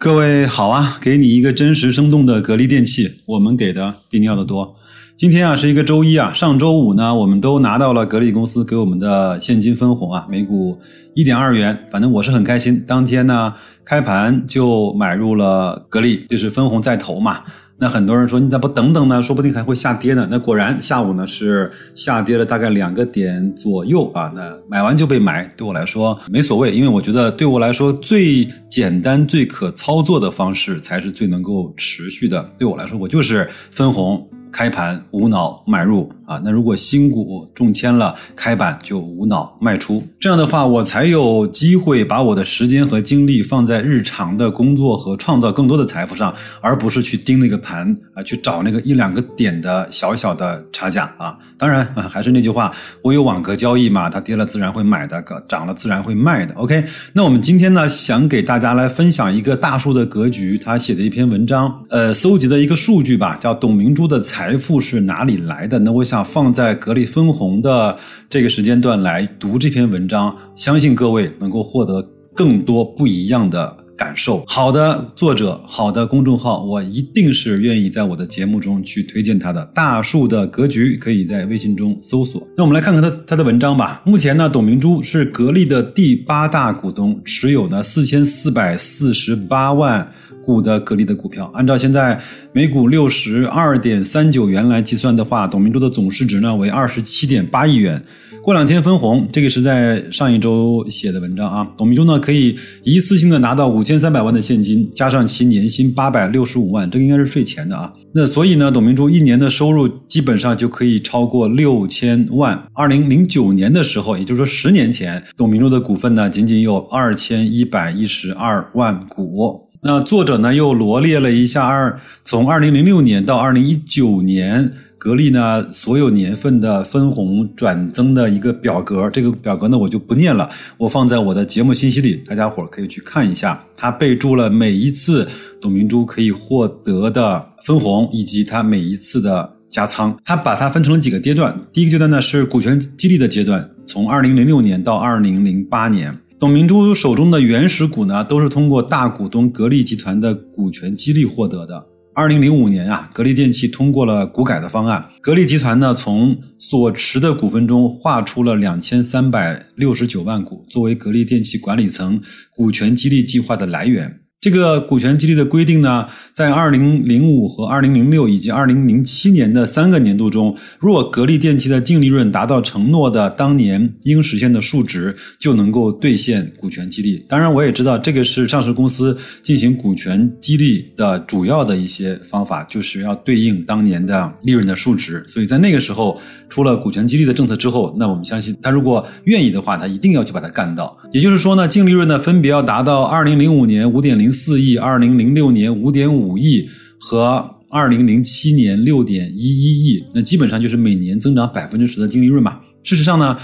各位好啊，给你一个真实生动的格力电器，我们给的比你要的多。今天啊是一个周一啊，上周五呢，我们都拿到了格力公司给我们的现金分红啊，每股一点二元，反正我是很开心。当天呢，开盘就买入了格力，就是分红在投嘛。那很多人说你咋不等等呢？说不定还会下跌呢。那果然下午呢是下跌了大概两个点左右啊。那买完就被买，对我来说没所谓，因为我觉得对我来说最简单、最可操作的方式才是最能够持续的。对我来说，我就是分红。开盘无脑买入啊，那如果新股中签了，开板就无脑卖出。这样的话，我才有机会把我的时间和精力放在日常的工作和创造更多的财富上，而不是去盯那个盘啊，去找那个一两个点的小小的差价啊。当然，还是那句话，我有网格交易嘛，它跌了自然会买的，涨了自然会卖的。OK，那我们今天呢，想给大家来分享一个大数的格局，他写的一篇文章，呃，搜集的一个数据吧，叫董明珠的财。财富是哪里来的？那我想放在格力分红的这个时间段来读这篇文章，相信各位能够获得更多不一样的感受。好的作者，好的公众号，我一定是愿意在我的节目中去推荐他的。大树的格局可以在微信中搜索。那我们来看看他他的文章吧。目前呢，董明珠是格力的第八大股东，持有呢四千四百四十八万。股的格力的股票，按照现在每股六十二点三九元来计算的话，董明珠的总市值呢为二十七点八亿元。过两天分红，这个是在上一周写的文章啊。董明珠呢可以一次性的拿到五千三百万的现金，加上其年薪八百六十五万，这个应该是税前的啊。那所以呢，董明珠一年的收入基本上就可以超过六千万。二零零九年的时候，也就是说十年前，董明珠的股份呢仅仅有二千一百一十二万股。那作者呢又罗列了一下二从二零零六年到二零一九年格力呢所有年份的分红转增的一个表格，这个表格呢我就不念了，我放在我的节目信息里，大家伙可以去看一下。他备注了每一次董明珠可以获得的分红以及他每一次的加仓，他把它分成了几个阶段。第一个阶段呢是股权激励的阶段，从二零零六年到二零零八年。董明珠手中的原始股呢，都是通过大股东格力集团的股权激励获得的。二零零五年啊，格力电器通过了股改的方案，格力集团呢从所持的股份中划出了两千三百六十九万股，作为格力电器管理层股权激励计划的来源。这个股权激励的规定呢，在二零零五和二零零六以及二零零七年的三个年度中，若格力电器的净利润达到承诺的当年应实现的数值，就能够兑现股权激励。当然，我也知道这个是上市公司进行股权激励的主要的一些方法，就是要对应当年的利润的数值。所以在那个时候出了股权激励的政策之后，那我们相信他如果愿意的话，他一定要去把它干到。也就是说呢，净利润呢分别要达到二零零五年五点零。四亿，二零零六年五点五亿和二零零七年六点一一亿，那基本上就是每年增长百分之十的净利润嘛。事实上呢，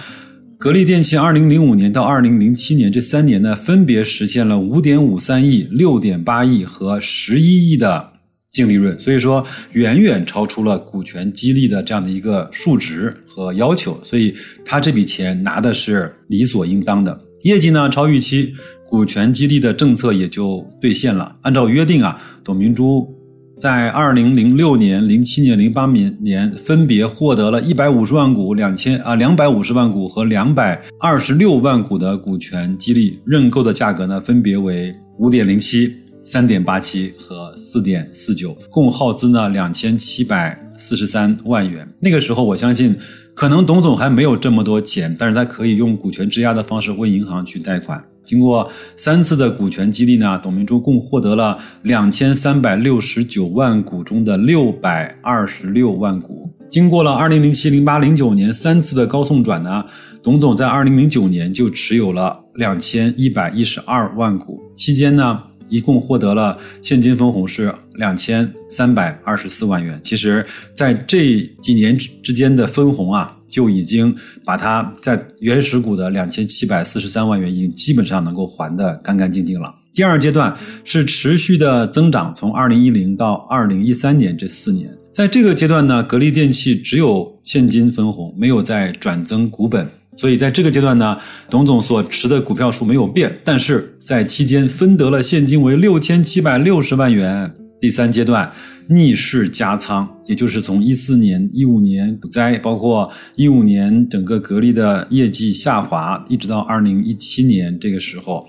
格力电器二零零五年到二零零七年这三年呢，分别实现了五点五三亿、六点八亿和十一亿的净利润，所以说远远超出了股权激励的这样的一个数值和要求，所以他这笔钱拿的是理所应当的。业绩呢超预期。股权激励的政策也就兑现了。按照约定啊，董明珠在二零零六年、零七年、零八年年分别获得了一百五十万股、两千啊两百五十万股和两百二十六万股的股权激励，认购的价格呢分别为五点零七、三点八七和四点四九，共耗资呢两千七百四十三万元。那个时候，我相信可能董总还没有这么多钱，但是他可以用股权质押的方式问银行去贷款。经过三次的股权激励呢，董明珠共获得了两千三百六十九万股中的六百二十六万股。经过了二零零七、零八、零九年三次的高送转呢，董总在二零零九年就持有了两千一百一十二万股。期间呢，一共获得了现金分红是两千三百二十四万元。其实，在这几年之间的分红啊。就已经把它在原始股的两千七百四十三万元，已经基本上能够还的干干净净了。第二阶段是持续的增长，从二零一零到二零一三年这四年，在这个阶段呢，格力电器只有现金分红，没有再转增股本。所以在这个阶段呢，董总所持的股票数没有变，但是在期间分得了现金为六千七百六十万元。第三阶段逆势加仓，也就是从一四年、一五年股灾，包括一五年整个格力的业绩下滑，一直到二零一七年这个时候，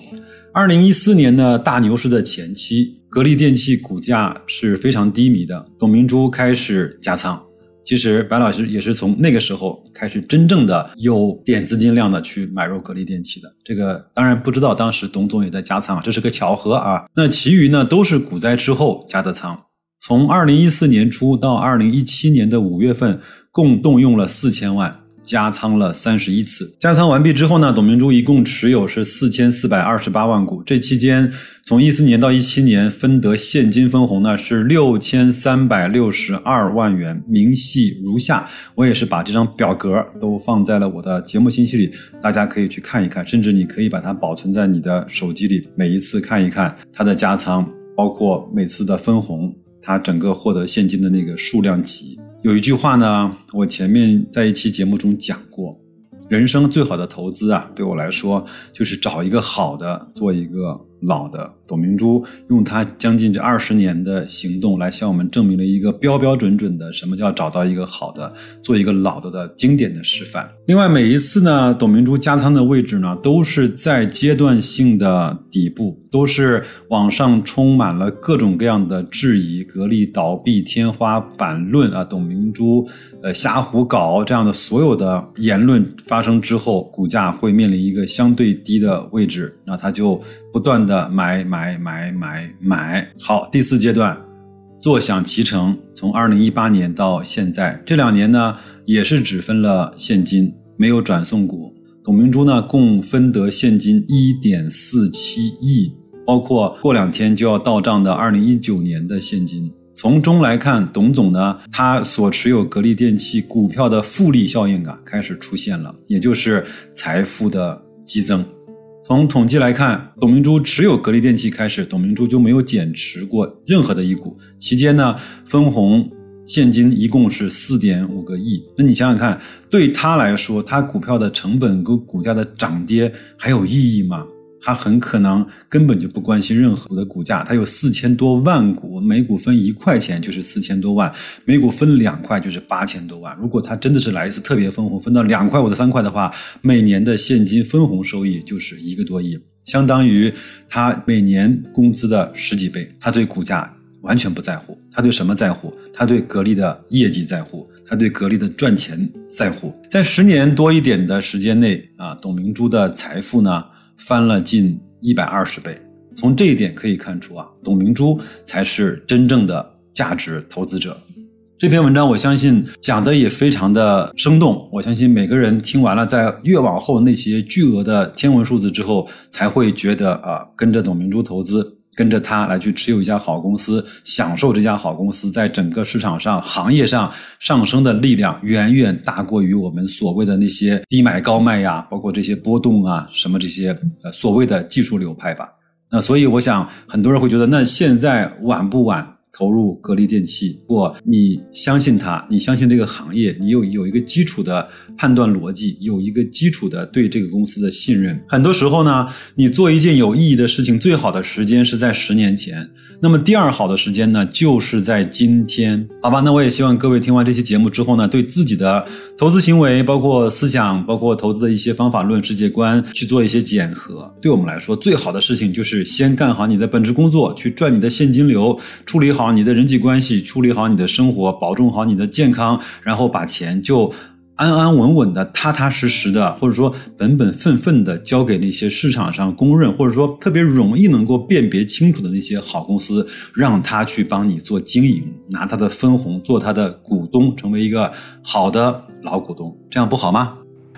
二零一四年呢大牛市的前期，格力电器股价是非常低迷的，董明珠开始加仓。其实白老师也是从那个时候开始真正的有点资金量的去买入格力电器的。这个当然不知道当时董总也在加仓，这是个巧合啊。那其余呢都是股灾之后加的仓。从二零一四年初到二零一七年的五月份，共动用了四千万。加仓了三十一次，加仓完毕之后呢，董明珠一共持有是四千四百二十八万股。这期间，从一四年到一七年分得现金分红呢是六千三百六十二万元，明细如下。我也是把这张表格都放在了我的节目信息里，大家可以去看一看，甚至你可以把它保存在你的手机里，每一次看一看它的加仓，包括每次的分红，它整个获得现金的那个数量级。有一句话呢，我前面在一期节目中讲过，人生最好的投资啊，对我来说就是找一个好的，做一个。老的董明珠用他将近这二十年的行动来向我们证明了一个标标准准的什么叫找到一个好的，做一个老的的经典的示范。另外每一次呢，董明珠加仓的位置呢，都是在阶段性的底部，都是网上充满了各种各样的质疑，格力倒闭天花板论啊，董明珠呃瞎胡搞这样的所有的言论发生之后，股价会面临一个相对低的位置，那它就。不断的买买买买买，好，第四阶段坐享其成。从二零一八年到现在这两年呢，也是只分了现金，没有转送股。董明珠呢，共分得现金一点四七亿，包括过两天就要到账的二零一九年的现金。从中来看，董总呢，他所持有格力电器股票的复利效应啊，开始出现了，也就是财富的激增。从统计来看，董明珠持有格力电器开始，董明珠就没有减持过任何的一股。期间呢，分红现金一共是四点五个亿。那你想想看，对他来说，他股票的成本跟股价的涨跌还有意义吗？他很可能根本就不关心任何的股价，他有四千多万股，每股分一块钱就是四千多万，每股分两块就是八千多万。如果他真的是来一次特别分红，分到两块或者三块的话，每年的现金分红收益就是一个多亿，相当于他每年工资的十几倍。他对股价完全不在乎，他对什么在乎？他对格力的业绩在乎，他对格力的赚钱在乎。在十年多一点的时间内啊，董明珠的财富呢？翻了近一百二十倍，从这一点可以看出啊，董明珠才是真正的价值投资者。这篇文章我相信讲的也非常的生动，我相信每个人听完了，在越往后那些巨额的天文数字之后，才会觉得啊，跟着董明珠投资。跟着他来去持有一家好公司，享受这家好公司在整个市场上、行业上上升的力量，远远大过于我们所谓的那些低买高卖呀，包括这些波动啊，什么这些呃所谓的技术流派吧。那所以我想，很多人会觉得，那现在晚不晚？投入格力电器，或你相信它，你相信这个行业，你有有一个基础的判断逻辑，有一个基础的对这个公司的信任。很多时候呢，你做一件有意义的事情，最好的时间是在十年前。那么第二好的时间呢，就是在今天，好吧？那我也希望各位听完这期节目之后呢，对自己的投资行为，包括思想，包括投资的一些方法论、世界观，去做一些检核。对我们来说，最好的事情就是先干好你的本职工作，去赚你的现金流，处理好你的人际关系，处理好你的生活，保重好你的健康，然后把钱就。安安稳稳的、踏踏实实的，或者说本本分分的交给那些市场上公认或者说特别容易能够辨别清楚的那些好公司，让他去帮你做经营，拿他的分红做他的股东，成为一个好的老股东，这样不好吗？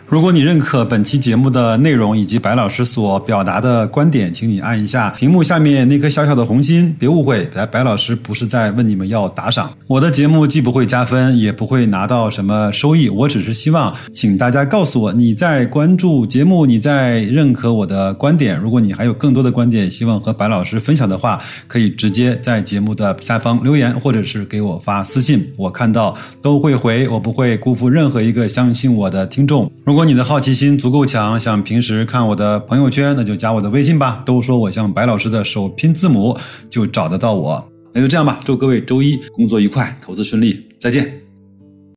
如果你认可本期节目的内容以及白老师所表达的观点，请你按一下屏幕下面那颗小小的红心。别误会，白白老师不是在问你们要打赏。我的节目既不会加分，也不会拿到什么收益，我只是希望，请大家告诉我你在关注节目，你在认可我的观点。如果你还有更多的观点希望和白老师分享的话，可以直接在节目的下方留言，或者是给我发私信，我看到都会回，我不会辜负任何一个相信我的听众。如如果你的好奇心足够强，想平时看我的朋友圈，那就加我的微信吧。都说我像白老师的首拼字母，就找得到我。那就这样吧，祝各位周一工作愉快，投资顺利，再见。